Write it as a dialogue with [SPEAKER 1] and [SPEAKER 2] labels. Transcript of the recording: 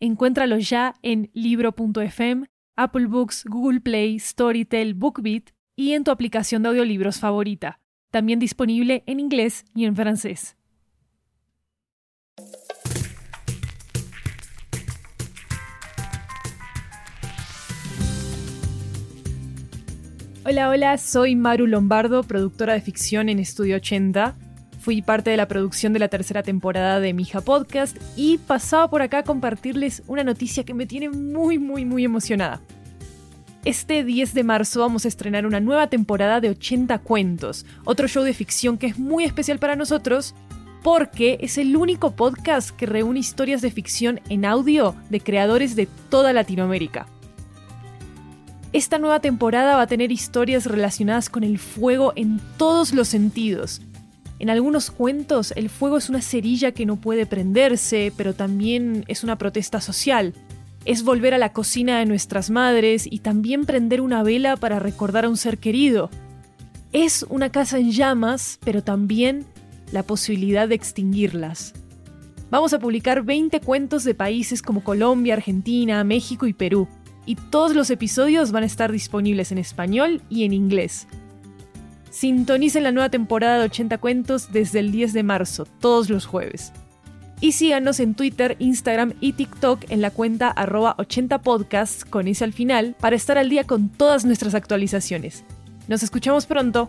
[SPEAKER 1] Encuéntralo ya en libro.fm, Apple Books, Google Play, Storytel, BookBeat y en tu aplicación de audiolibros favorita. También disponible en inglés y en francés. Hola, hola, soy Maru Lombardo, productora de ficción en Estudio 80 Fui parte de la producción de la tercera temporada de Mija Podcast y pasaba por acá a compartirles una noticia que me tiene muy, muy, muy emocionada. Este 10 de marzo vamos a estrenar una nueva temporada de 80 cuentos, otro show de ficción que es muy especial para nosotros porque es el único podcast que reúne historias de ficción en audio de creadores de toda Latinoamérica. Esta nueva temporada va a tener historias relacionadas con el fuego en todos los sentidos, en algunos cuentos el fuego es una cerilla que no puede prenderse, pero también es una protesta social. Es volver a la cocina de nuestras madres y también prender una vela para recordar a un ser querido. Es una casa en llamas, pero también la posibilidad de extinguirlas. Vamos a publicar 20 cuentos de países como Colombia, Argentina, México y Perú, y todos los episodios van a estar disponibles en español y en inglés. Sintonicen la nueva temporada de 80 cuentos desde el 10 de marzo, todos los jueves. Y síganos en Twitter, Instagram y TikTok en la cuenta arroba 80podcasts con ese al final para estar al día con todas nuestras actualizaciones. Nos escuchamos pronto.